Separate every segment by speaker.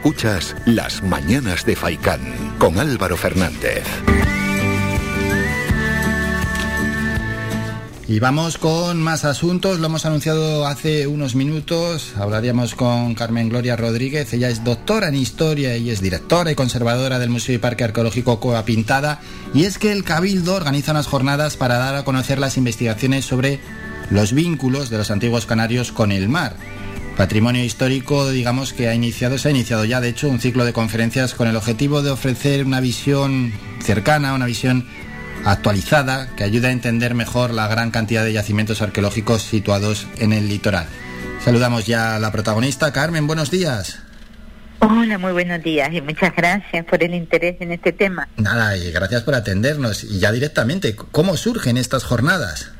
Speaker 1: Escuchas Las Mañanas de Faicán con Álvaro Fernández.
Speaker 2: Y vamos con más asuntos, lo hemos anunciado hace unos minutos, hablaríamos con Carmen Gloria Rodríguez, ella es doctora en historia y es directora y conservadora del Museo y Parque Arqueológico Coa Pintada, y es que el Cabildo organiza unas jornadas para dar a conocer las investigaciones sobre los vínculos de los antiguos canarios con el mar. Patrimonio histórico, digamos que ha iniciado, se ha iniciado ya de hecho un ciclo de conferencias con el objetivo de ofrecer una visión cercana, una visión actualizada que ayuda a entender mejor la gran cantidad de yacimientos arqueológicos situados en el litoral. Saludamos ya a la protagonista, Carmen, buenos días.
Speaker 3: Hola, muy buenos días y muchas gracias por el interés en este tema.
Speaker 2: Nada, y gracias por atendernos. Y ya directamente, ¿cómo surgen estas jornadas?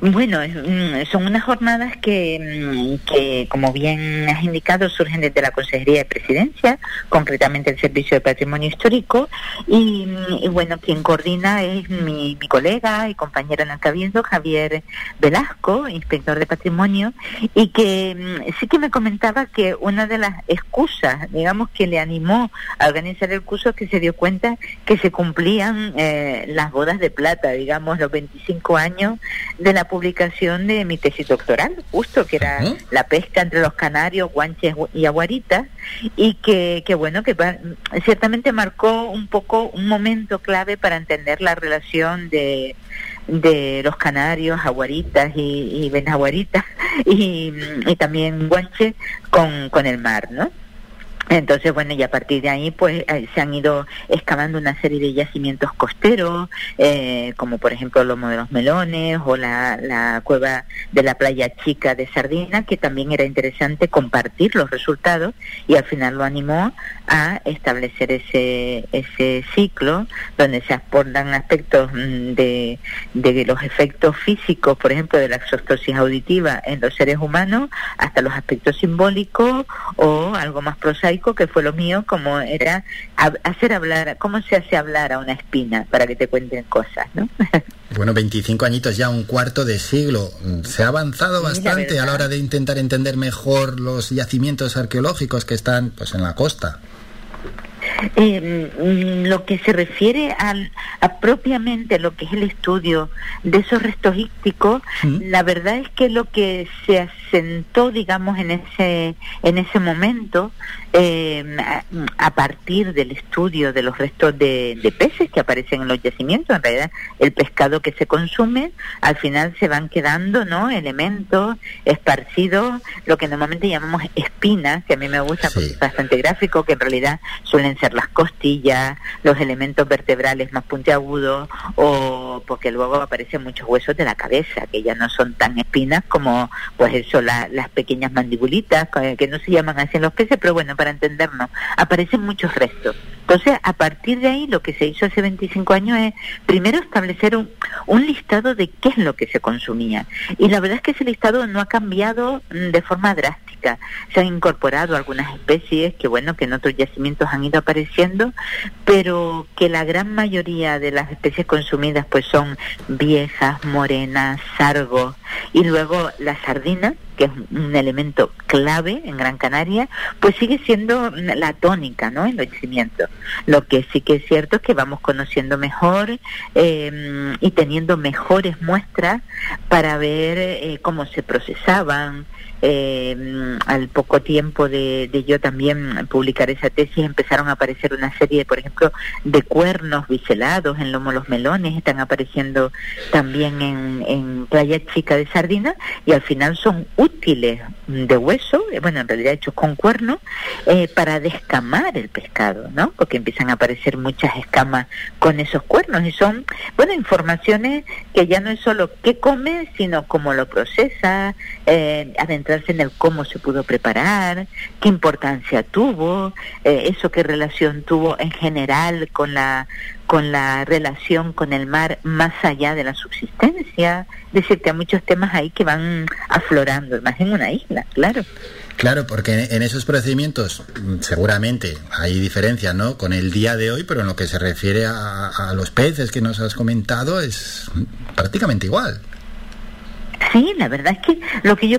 Speaker 3: Bueno, mm, son unas jornadas que, mm, que, como bien has indicado, surgen desde la Consejería de Presidencia, concretamente el Servicio de Patrimonio Histórico, y, mm, bueno, quien coordina es mi, colega y compañero en el Cabildo, Javier Velasco, inspector de Patrimonio, y que sí que me comentaba que una de las excusas, digamos, que le animó a organizar el curso es que se dio cuenta que se cumplían eh, las bodas de plata, digamos, los 25 años de la publicación de mi tesis doctoral, justo que era la pesca entre los canarios, guanches y aguaritas, y que, que bueno, que ciertamente marcó un poco un momento clave para entender la relación de, de los canarios, aguaritas y, y benaguaritas y, y también guanches con, con el mar, ¿no? Entonces, bueno, y a partir de ahí, pues eh, se han ido excavando una serie de yacimientos costeros, eh, como por ejemplo Lomo de los Melones o la, la, cueva de la playa chica de Sardina, que también era interesante compartir los resultados y al final lo animó a establecer ese, ese ciclo donde se aportan aspectos mm, de, de los efectos físicos, por ejemplo, de la exostosis auditiva en los seres humanos, hasta los aspectos simbólicos o algo más prosaico que fue lo mío, como era hacer hablar, cómo se hace hablar a una espina para que te cuenten cosas, ¿no?
Speaker 2: Bueno, 25 añitos ya, un cuarto de siglo. Se ha avanzado bastante a la hora de intentar entender mejor los yacimientos arqueológicos que están pues en la costa.
Speaker 3: Eh, lo que se refiere al, a propiamente lo que es el estudio de esos restos ícticos, la verdad es que lo que se asentó, digamos, en ese, en ese momento eh, a, partir del estudio de los restos de, peces que aparecen en los yacimientos, en realidad el pescado que se consume, al final se van quedando ¿no? elementos esparcidos, lo que normalmente llamamos espinas, que a mí me gusta porque es bastante gráfico, que en realidad suelen ser las costillas, los elementos vertebrales más puntiagudos, o porque luego aparecen muchos huesos de la cabeza, que ya no son tan espinas como pues eso, las pequeñas mandibulitas, que no se llaman así en los peces, pero bueno, para entendernos, aparecen muchos restos. Entonces, a partir de ahí, lo que se hizo hace 25 años es primero establecer un, un listado de qué es lo que se consumía. Y la verdad es que ese listado no ha cambiado mm, de forma drástica. Se han incorporado algunas especies que, bueno, que en otros yacimientos han ido apareciendo, pero que la gran mayoría de las especies consumidas pues son viejas, morenas, sargos, y luego la sardina, que es un elemento clave en Gran Canaria, pues sigue siendo la tónica ¿no? los yacimientos. Lo que sí que es cierto es que vamos conociendo mejor eh, y teniendo mejores muestras para ver eh, cómo se procesaban, eh, al poco tiempo de, yo también publicar esa tesis empezaron a aparecer una serie, por ejemplo, de cuernos biselados en Lomo Los Melones, están apareciendo también en, en Playa Chica de Sardina y al final son de hueso, eh, bueno, en realidad hechos con cuernos, eh, para descamar el pescado, ¿no? Porque empiezan a aparecer muchas escamas con esos cuernos y son, bueno, informaciones que ya no es solo qué come, sino cómo lo procesa, eh, en el cómo se pudo preparar, qué importancia tuvo, eso qué relación tuvo en general con la con la relación con el mar más allá de la subsistencia. Es decir, que hay muchos temas ahí que van aflorando, más en una isla, claro.
Speaker 2: Claro, porque en esos procedimientos mm, seguramente hay diferencia, ¿no? Con el día de hoy, pero en lo que se refiere a los peces que nos has comentado es prácticamente igual.
Speaker 3: Sí, la verdad es que lo que yo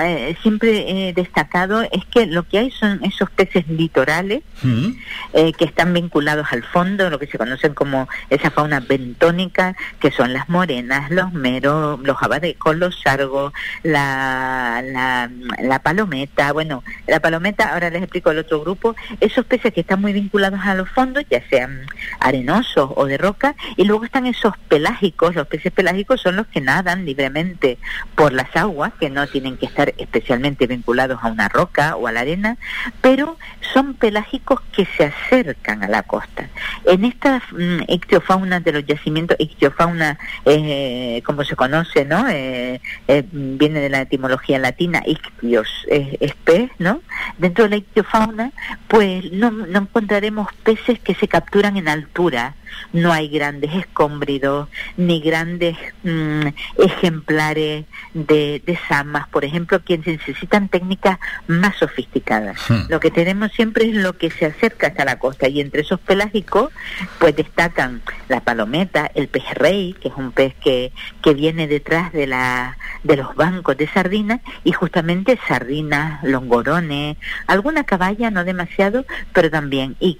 Speaker 3: eh, siempre he destacado es que lo que hay son esos peces litorales mm. eh, que están vinculados al fondo, lo que se conocen como esa fauna bentónica, que son las morenas, los meros, los abadecos, los sargos, la, la, la palometa. Bueno, la palometa, ahora les explico el otro grupo, esos peces que están muy vinculados a los fondos, ya sean arenosos o de roca, y luego están esos pelágicos, los peces pelágicos son los que nadan libremente por las aguas, que no tienen que estar especialmente vinculados a una roca o a la arena, pero son pelágicos que se acercan a la costa. En esta mm, ictiofauna de los yacimientos, ictiofauna, eh, como se conoce, ¿no? Eh, eh, viene de la etimología latina, ictios, es pez, ¿no? Dentro de la ictiofauna, pues no, no encontraremos peces que se capturan en altura, no hay grandes escómbridos ni grandes mm, ejemplares de, de samas, por ejemplo, que necesitan técnicas más sofisticadas. Hmm. Lo que tenemos siempre es lo que se acerca hasta la costa y entre esos pelágicos pues destacan la palometa, el pez rey, que es un pez que, que viene detrás de, la, de los bancos de sardinas y justamente sardinas, longorones, alguna caballa, no demasiado, pero también y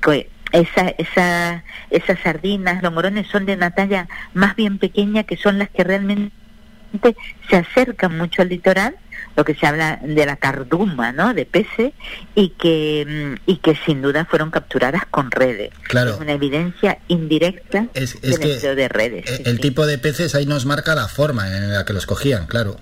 Speaker 3: esa, esa, esas sardinas, los morones son de una talla más bien pequeña que son las que realmente se acercan mucho al litoral, lo que se habla de la carduma, ¿no? De peces y que y que sin duda fueron capturadas con redes.
Speaker 2: Claro.
Speaker 3: Es una evidencia indirecta
Speaker 2: es, de redes. El, tipo de peces ahí nos marca la forma en la que los cogían, claro.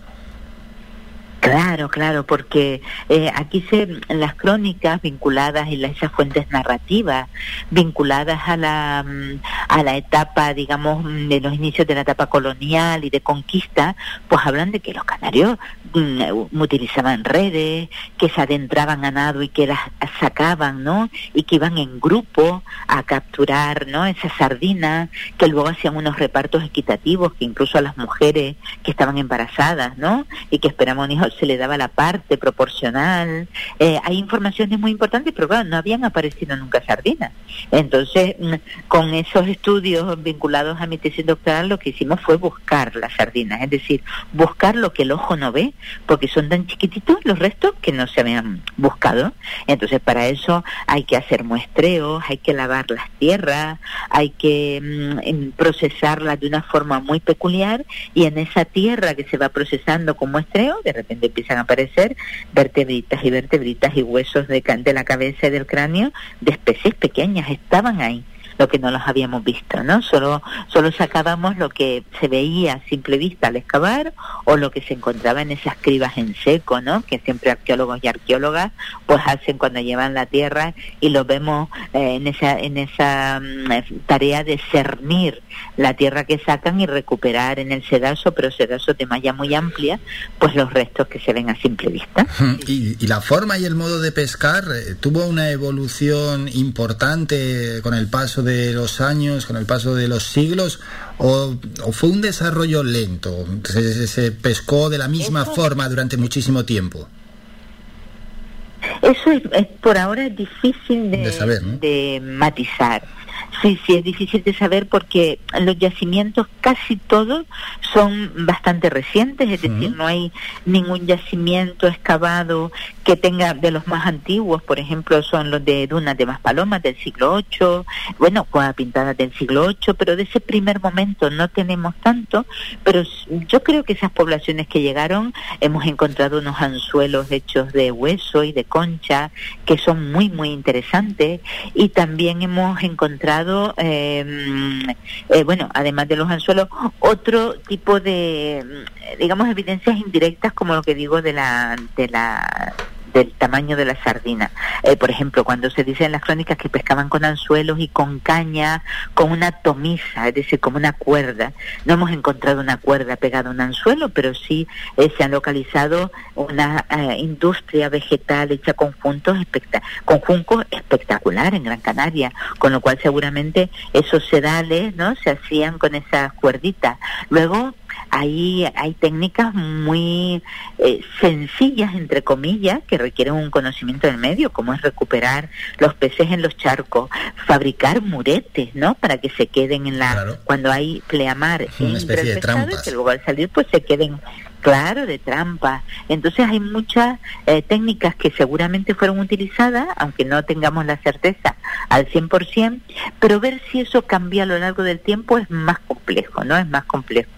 Speaker 3: Claro, claro, porque eh, aquí se las crónicas vinculadas y esas fuentes narrativas vinculadas a la mm, a la etapa, digamos, de los inicios de la etapa colonial y de conquista, pues hablan de que los canarios mm, utilizaban redes, que se adentraban a nado y que las sacaban, ¿no? Y que iban en grupo a capturar, ¿no? Esas sardinas, que luego hacían unos repartos equitativos, que incluso a las mujeres que estaban embarazadas, ¿no? Y que esperaban hijos se le daba la parte proporcional. Eh, hay informaciones muy importantes, pero claro, no habían aparecido nunca sardinas. Entonces, mm, con esos estudios vinculados a mi tesis doctoral, lo que hicimos fue buscar las sardinas, es decir, buscar lo que el ojo no ve, porque son tan chiquititos los restos que no se habían buscado. Entonces, para eso hay que hacer muestreos, hay que lavar las tierras, hay que mm, procesarlas de una forma muy peculiar y en esa tierra que se va procesando con muestreo, de repente empiezan a aparecer vertebritas y vertebritas y huesos de, de la cabeza y del cráneo de especies pequeñas, estaban ahí lo que no los habíamos visto, ¿no? Solo, solo sacábamos lo que se veía a simple vista al excavar o lo que se encontraba en esas cribas en seco, ¿no? Que siempre arqueólogos y arqueólogas pues hacen cuando llevan la tierra y lo vemos eh, en esa, en esa mm, tarea de cernir la tierra que sacan y recuperar en el sedazo, pero sedazo de malla muy amplia, pues los restos que se ven a simple vista.
Speaker 2: Y, la forma y el modo de pescar eh, tuvo una evolución importante con el paso de los años, con el paso de los siglos, o, fue un desarrollo lento? ¿Se, pescó de la misma forma durante muchísimo tiempo?
Speaker 3: Eso es, por ahora es difícil de, de matizar Sí, sí, es difícil de saber porque los yacimientos casi todos son bastante recientes, es decir, no hay ningún yacimiento excavado que tenga de los más antiguos, por ejemplo, son los de Dunas de Maspalomas del siglo VIII, bueno, Cuadra Pintada del siglo VIII, pero de ese primer momento no tenemos tanto, pero yo creo que esas poblaciones que llegaron hemos encontrado unos anzuelos hechos de hueso y de concha que son muy, muy interesantes y también hemos encontrado Em, eh, bueno, además de los anzuelos, otro tipo de, digamos, evidencias indirectas como lo que digo de la, de la del tamaño de la sardina. Eh, por ejemplo, cuando se dice en las crónicas que pescaban con anzuelos y con caña, con una tomisa, es decir, como una cuerda. No hemos encontrado una cuerda pegada a un anzuelo, pero sí eh, se ha localizado una eh, industria vegetal hecha con con juncos espectacular en Gran Canaria, con lo cual seguramente esos sedales no se hacían con esas cuerditas. Luego hay, hay técnicas muy eh, sencillas, entre comillas, que requieren un conocimiento del medio, como es recuperar los peces en los charcos, fabricar muretes, ¿no? Para que se queden en la... Cuando hay pleamar,
Speaker 2: una especie de trampas.
Speaker 3: que luego al salir pues se queden Claro, de trampa. Entonces hay muchas eh, técnicas que seguramente fueron utilizadas, aunque no tengamos la certeza al 100%, pero ver si eso cambia a lo largo del tiempo es más complejo, ¿no? Es más complejo.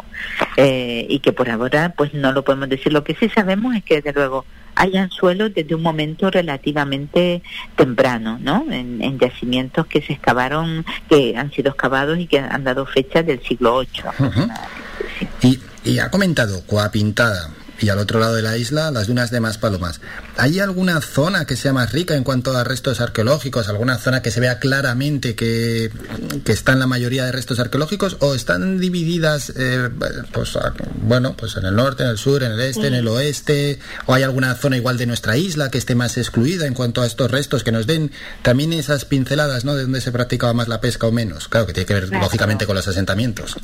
Speaker 3: Eh, y que por ahora pues no lo podemos decir. Lo que sí sabemos es que desde luego hay anzuelos desde un momento relativamente temprano, ¿no? En, en, yacimientos que se excavaron, que han sido excavados y que han dado fecha del siglo VIII.
Speaker 2: Y y ha comentado Coa Pintada y al otro lado de la isla las dunas de Maspalomas. ¿Hay alguna zona que sea más rica en cuanto a restos arqueológicos? ¿Alguna zona que se vea claramente que, que está en la mayoría de restos arqueológicos? ¿O están divididas, eh, pues, bueno, pues en el norte, en el sur, en el este, en el oeste? ¿O hay alguna zona igual de nuestra isla que esté más excluida en cuanto a estos restos que nos den también esas pinceladas, ¿no? De dónde se practicaba más la pesca o menos. Claro que tiene que ver, lógicamente, con los asentamientos.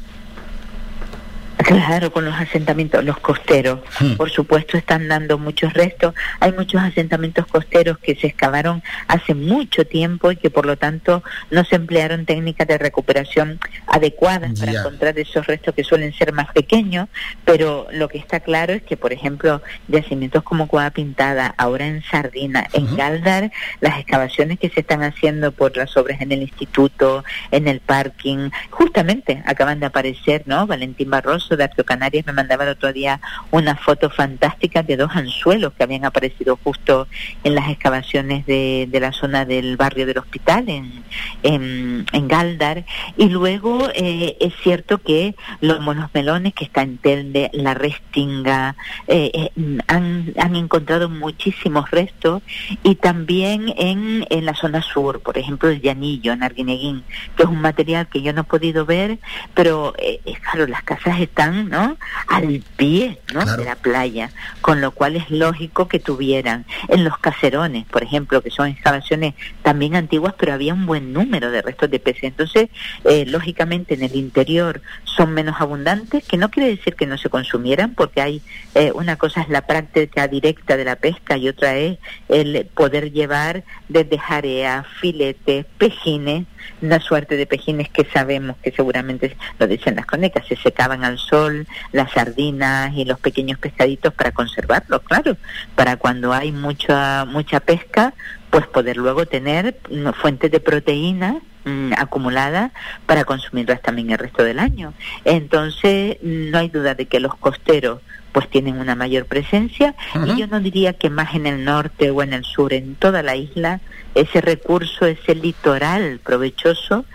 Speaker 3: Claro, con los asentamientos, los costeros, hmm. por supuesto, están dando muchos restos. Hay muchos asentamientos costeros que se excavaron hace mucho tiempo y que por lo tanto no se emplearon técnicas de recuperación adecuadas para encontrar esos restos que suelen ser más pequeños, pero lo que está claro es que, por ejemplo, yacimientos como Cueva Pintada, ahora en Sardina, en Galdar, las excavaciones que se están haciendo por las obras en el instituto, en el parking, justamente acaban de aparecer, ¿no? Valentín Barroso de Arqueo Canarias me mandaba el otro día una foto fantástica de dos anzuelos que habían aparecido justo en las excavaciones de, la zona del barrio del hospital, en, en, Galdar. Y luego eh, es cierto que los monos melones que está en Telde, la Restinga, eh, eh, han, han encontrado muchísimos restos y también en, en la zona sur, por ejemplo, el llanillo, en Arguineguín, que es un material que yo no he podido ver, pero claro, las casas están están ¿no? al pie ¿no? de la playa, con lo cual es lógico que tuvieran en los caserones, por ejemplo, que son excavaciones también antiguas, pero había un buen número de restos de peces. Entonces, eh, lógicamente en el interior son menos abundantes, que no quiere decir que no se consumieran, porque hay eh, una cosa es la práctica directa de la pesca y otra es el poder llevar desde jarea, filetes, pejines, una suerte de pejines que sabemos que seguramente lo dicen las conecas, se secaban al sol, las sardinas y los pequeños pescaditos para conservarlos, claro, para cuando hay mucha mucha pesca, pues poder luego tener fuentes de proteína mm, acumulada para consumirlas también el resto del año. Entonces, no hay duda de que los costeros pues tienen una mayor presencia. Y yo no diría que más en el norte o en el sur, en toda la isla, ese recurso, ese litoral provechoso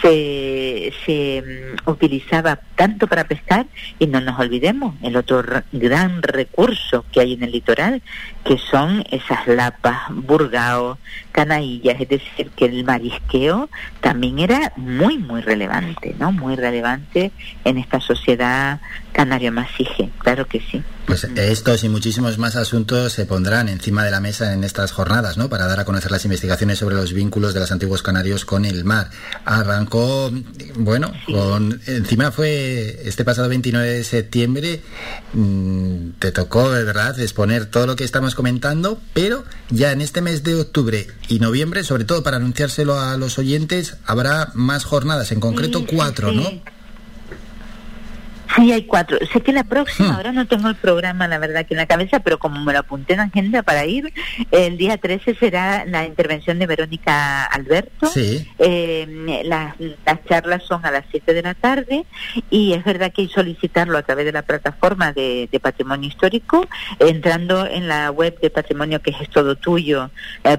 Speaker 3: se, se mm, utilizaba tanto para pescar y no nos olvidemos el otro gran recurso que hay en el litoral que son esas lapas, burgao, canaillas, es decir que el marisqueo también era muy muy relevante, ¿no? Muy relevante en esta sociedad canario masije, claro que sí.
Speaker 2: Pues estos y muchísimos más asuntos se pondrán encima de la mesa en estas jornadas, ¿no? Para dar a conocer las investigaciones sobre los vínculos de los antiguos canarios con el mar. Arrancó, bueno, con encima fue este pasado 29 de septiembre, mm, te tocó, de verdad, exponer todo lo que estamos comentando, pero ya en este mes de octubre y noviembre, sobre todo para anunciárselo a los oyentes, habrá más jornadas, en concreto cuatro, ¿no?
Speaker 3: Sí, hay cuatro. Sé que la próxima, hmm. ahora no tengo el programa, la verdad, que en la cabeza, pero como me lo apunté en agenda para ir, el día 13 será la intervención de Verónica Alberto.
Speaker 2: Sí.
Speaker 3: Eh, las, charlas son a las 7 de la tarde y es verdad que hay solicitarlo a través de la plataforma de, Patrimonio Histórico. Entrando en la web de patrimonio que es todo tuyo, eh,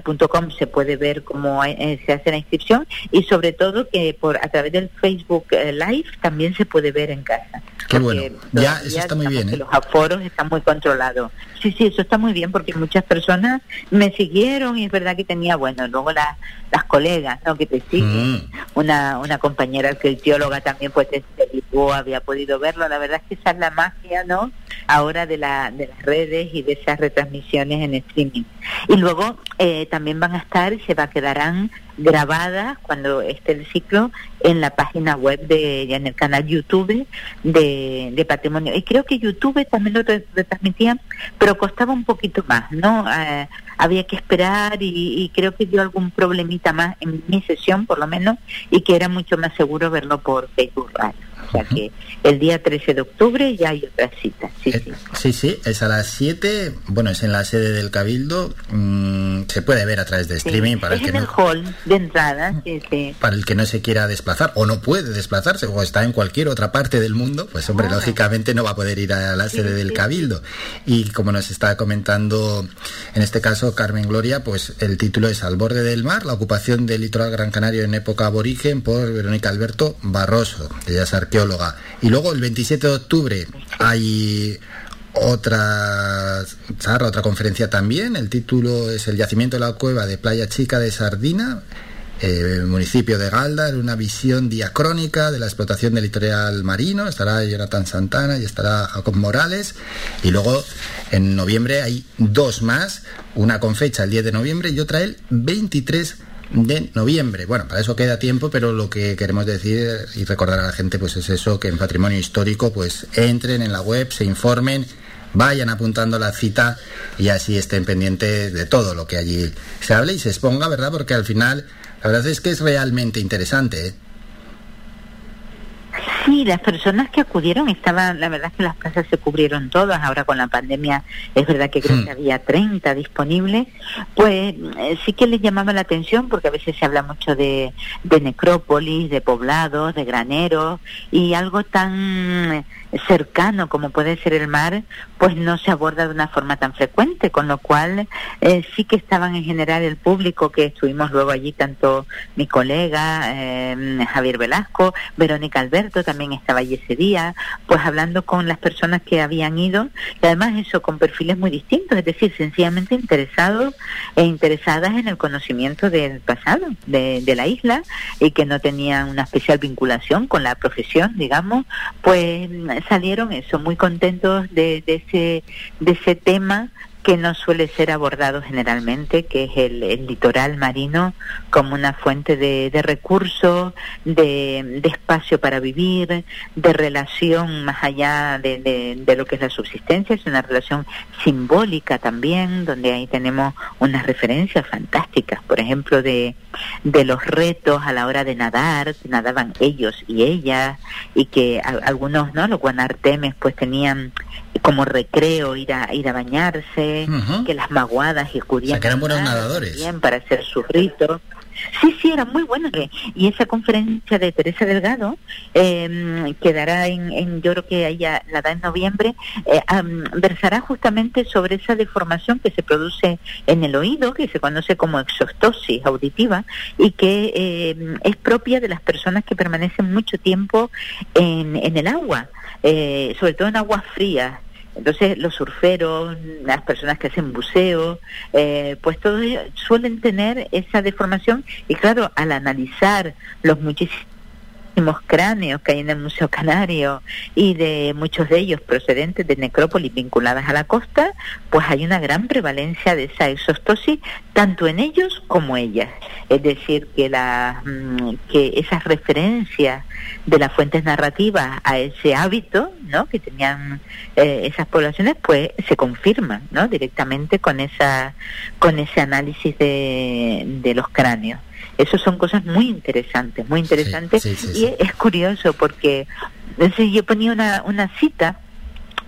Speaker 3: se puede ver cómo eh, se hace la inscripción y sobre todo que por a través del Facebook Live también se puede ver en casa.
Speaker 2: Qué bueno. Ya, eso está muy bien.
Speaker 3: ¿eh? Los aforos están muy controlados. Sí, sí, eso está muy bien porque muchas personas me siguieron y es verdad que tenía, bueno, luego las las colegas, ¿no? Que te siguen. Mm. Una, una compañera arqueóloga también, pues, Lisboa había podido verlo. La verdad es que esa es la magia, ¿no? Ahora de, la, de las redes y de esas retransmisiones en streaming. Y luego eh, también van a estar y se va, quedarán grabadas cuando esté el ciclo en la página web de, en el canal YouTube de, de Patrimonio. Y creo que YouTube también lo retransmitía, pero costaba un poquito más, ¿no? Eh, había que esperar y, creo que dio algún problemita más en mi sesión, por lo menos, y que era mucho más seguro verlo por Facebook o sea que el día 13 de octubre ya hay otra cita. Sí, eh,
Speaker 2: sí. sí, es a las 7, bueno, es en la sede del Cabildo, mm, se puede ver a través de streaming para
Speaker 3: el
Speaker 2: que
Speaker 3: en el hall de entrada,
Speaker 2: Para el que no se quiera desplazar o no puede desplazarse o está en cualquier otra parte del mundo, pues hombre, ah. lógicamente no va a poder ir a la sede del Cabildo. Y como nos está comentando en este caso Carmen Gloria, pues el título es Al borde del mar, la ocupación del litoral Gran Canario en época aborigen por Verónica Alberto Barroso, ella es y luego el 27 de octubre hay otra charla, otra conferencia también. El título es El yacimiento de la cueva de Playa Chica de Sardina, eh, municipio de Galda, en una visión diacrónica de la explotación del litoral marino. Estará Jonathan Santana y estará Jacob Morales. Y luego en noviembre hay dos más, una con fecha el 10 de noviembre y otra el 23 de noviembre. Bueno, para eso queda tiempo, pero lo que queremos decir y recordar a la gente pues es eso, que en patrimonio histórico pues entren en la web, se informen, vayan apuntando la cita y así estén pendientes de todo lo que allí se hable y se exponga, ¿verdad? Porque al final la verdad es que es realmente interesante. ¿eh?
Speaker 3: Sí, las personas que acudieron estaban, la verdad es que las plazas se cubrieron todas, ahora con la pandemia es verdad que creo que hmm. había 30 disponibles, pues eh, sí que les llamaba la atención porque a veces se habla mucho de, de necrópolis, de poblados, de graneros y algo tan cercano como puede ser el mar, pues no se aborda de una forma tan frecuente, con lo cual eh, sí que estaban en general el público que estuvimos luego allí, tanto mi colega eh, Javier Velasco, Verónica Alberto también estaba allí ese día, pues hablando con las personas que habían ido, y además eso con perfiles muy distintos, es decir, sencillamente interesados e interesadas en el conocimiento del pasado de, de la isla y que no tenían una especial vinculación con la profesión, digamos, pues salieron eso, muy contentos de, de, ese, de ese tema que no suele ser abordado generalmente, que es el, litoral marino como una fuente de, recursos, de, espacio para vivir, de relación más allá de, lo que es la subsistencia, es una relación simbólica también, donde ahí tenemos unas referencias fantásticas, por ejemplo, de, de los retos a la hora de nadar, nadaban ellos y ellas, y que algunos, ¿no? Los guanartemes pues tenían como recreo ir a ir a bañarse, que las maguadas y acudían
Speaker 2: que eran buenos nadadores.
Speaker 3: Bien para hacer sus ritos. Sí, sí, era muy bueno. Y esa conferencia de Teresa Delgado eh, quedará en, en, yo creo que ella la da en noviembre, eh, versará justamente sobre esa deformación que se produce en el oído, que se conoce como exostosis auditiva y que eh, es propia de las personas que permanecen mucho tiempo en, en el agua, eh, sobre todo en aguas frías. Entonces los surferos, las personas que hacen buceo, eh, pues todos ellos suelen tener esa deformación y claro, al analizar los muchísimos cráneos que hay en el Museo Canario y de muchos de ellos procedentes de necrópolis vinculadas a la costa, pues hay una gran prevalencia de esa exostosis tanto en ellos como ellas. Es decir, que, la, mm, que esas referencias de las fuentes narrativas a ese hábito ¿no? que tenían eh, esas poblaciones, pues se confirman ¿no? directamente con, esa, con ese análisis de, de los cráneos. Eso son cosas muy interesantes, muy interesantes. y es curioso porque yo ponía una, una cita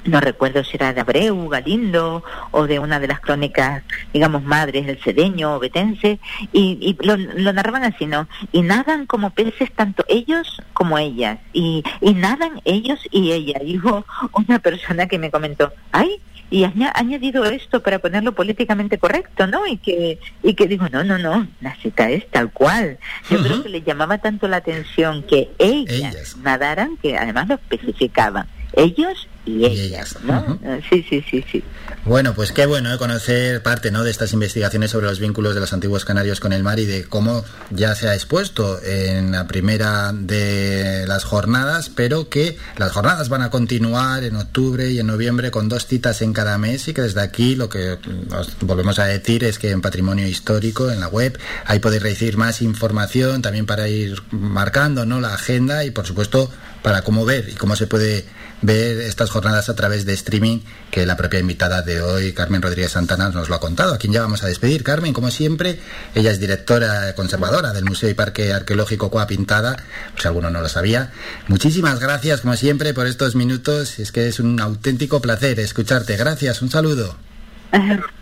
Speaker 3: no recuerdo si era de Abreu, Galindo o de una de las crónicas, digamos, madres del Cedeño o Betense, y, lo, narraban así, ¿no? Y nadan como peces tanto ellos como ellas, y, y nadan ellos y ella. Y hubo una persona que me comentó, ay, y ha añadido esto para ponerlo políticamente correcto, ¿no? Y que, y que digo, no, no, no, la cita es tal cual. Yo creo que le llamaba tanto la atención que ellas, nadaran que además lo especificaban, ellos y, ellas, ¿no? Sí, sí, sí, sí.
Speaker 2: Bueno, pues qué bueno ¿eh? conocer parte ¿no? de estas investigaciones sobre los vínculos de los antiguos canarios con el mar y de cómo ya se ha expuesto en la primera de las jornadas, pero que las jornadas van a continuar en octubre y en noviembre con dos citas en cada mes y que desde aquí lo que os volvemos a decir es que en Patrimonio Histórico, en la web, ahí podéis recibir más información también para ir marcando ¿no? la agenda y por supuesto para cómo ver y cómo se puede ver estas jornadas a través de streaming que la propia invitada de hoy, Carmen Rodríguez Santana, nos lo ha contado. A quien ya vamos a despedir. Carmen, como siempre, ella es directora conservadora del Museo y Parque Arqueológico Coa Pintada, si alguno no lo sabía. Muchísimas gracias, como siempre, por estos minutos. Es que es un auténtico placer escucharte. Gracias, un saludo.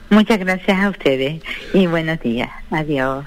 Speaker 3: Muchas gracias a ustedes y buenos días. Adiós.